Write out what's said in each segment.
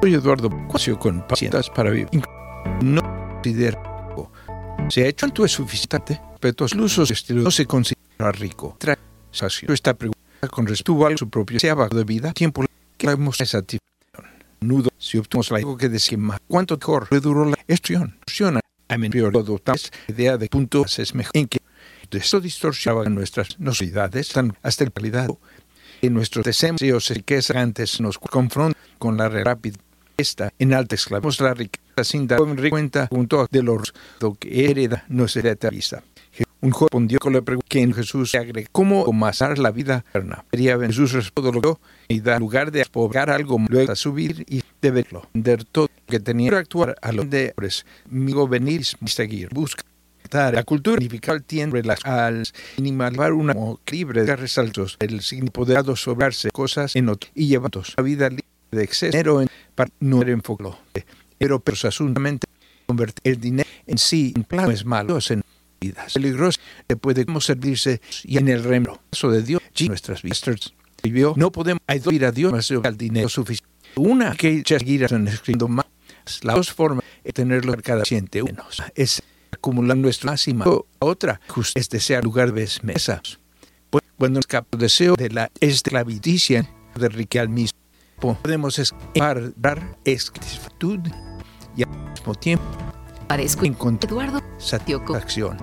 Soy Eduardo Cuasio con pacientes para vivir. No considera se ha hecho tanto es suficiente, pero usos estilo no se considera rico. Tras esta pregunta con respecto a su propio se de vida, tiempo que la hemos satisfacción. Nudo, si obtenemos algo que decir más, cuánto mejor duró la estudión. A adoptamos la idea de puntos es mejor en que esto distorsionaba nuestras necesidades hasta el calidad en nuestros deseos y que antes nos confrontan con la rápida esta en alta esclavos la riqueza sin dar cuenta junto de los que hereda nuestra vista. Un joven respondió con la pregunta que en Jesús se agregó ¿cómo amasar la vida eterna? Jesús respondió y da lugar de poblar algo luego a subir y de verlo, vender todo que tenía que actuar a los de migo venir y seguir, buscar la cultura unificada tiene las al animar una libre de resaltos, el significado sobrarse cosas en otro y llevando la vida libre de exceso para no enfocarlo. Pero personalmente convertir el dinero en sí en planes malos en vidas peligrosos que puede servirse y en el reemplazo de Dios y nuestras vidas. No podemos ir a Dios más al dinero suficiente. Una que seguir escribiendo más. La dos formas de tenerlo cada siente menos. Es acumular nuestro máxima. Otra es desear lugar de mesas. Pues cuando escapa el deseo de la esclavidicia de rique al mismo, podemos dar satisfacción y al mismo tiempo Parezco encontrar Eduardo satisfacción.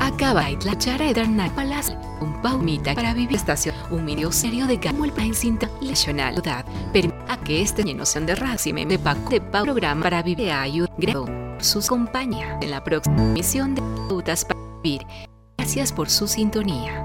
Acaba la chara eterna palas un paumita para vivir estación un medio serio de camo el en cinta lesionalidad pero a que este lleno sean de racime me paco de programa para vivir ayuda sus compañías en la próxima misión de Putas para vivir. Gracias por su sintonía